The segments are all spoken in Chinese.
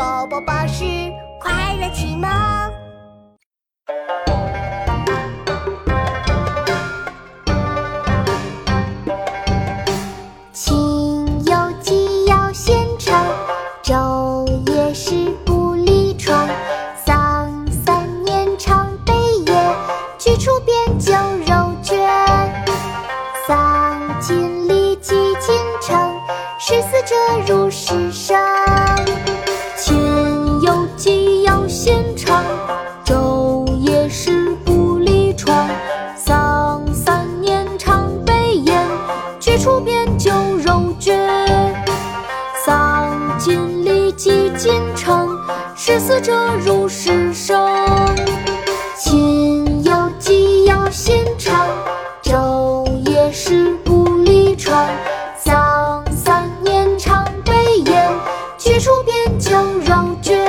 宝宝巴士快乐启蒙。亲友既要献城，昼夜食不离床。丧三年常悲咽，居处变酒肉倦。丧尽礼祭尽诚，事死者如事生。居处变酒肉绝。丧尽礼祭尽诚，事死者如事生。亲友既要献城，昼夜食不离床。丧三年常悲咽，居处变酒肉绝。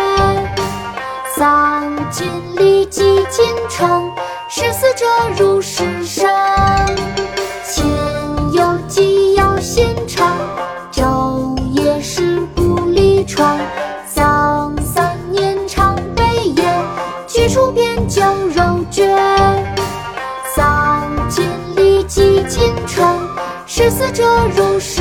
丧尽礼祭尽诚，事死者如事生。离床。丧三年常悲咽，居处变酒肉绝。丧尽礼祭尽诚，事死者如事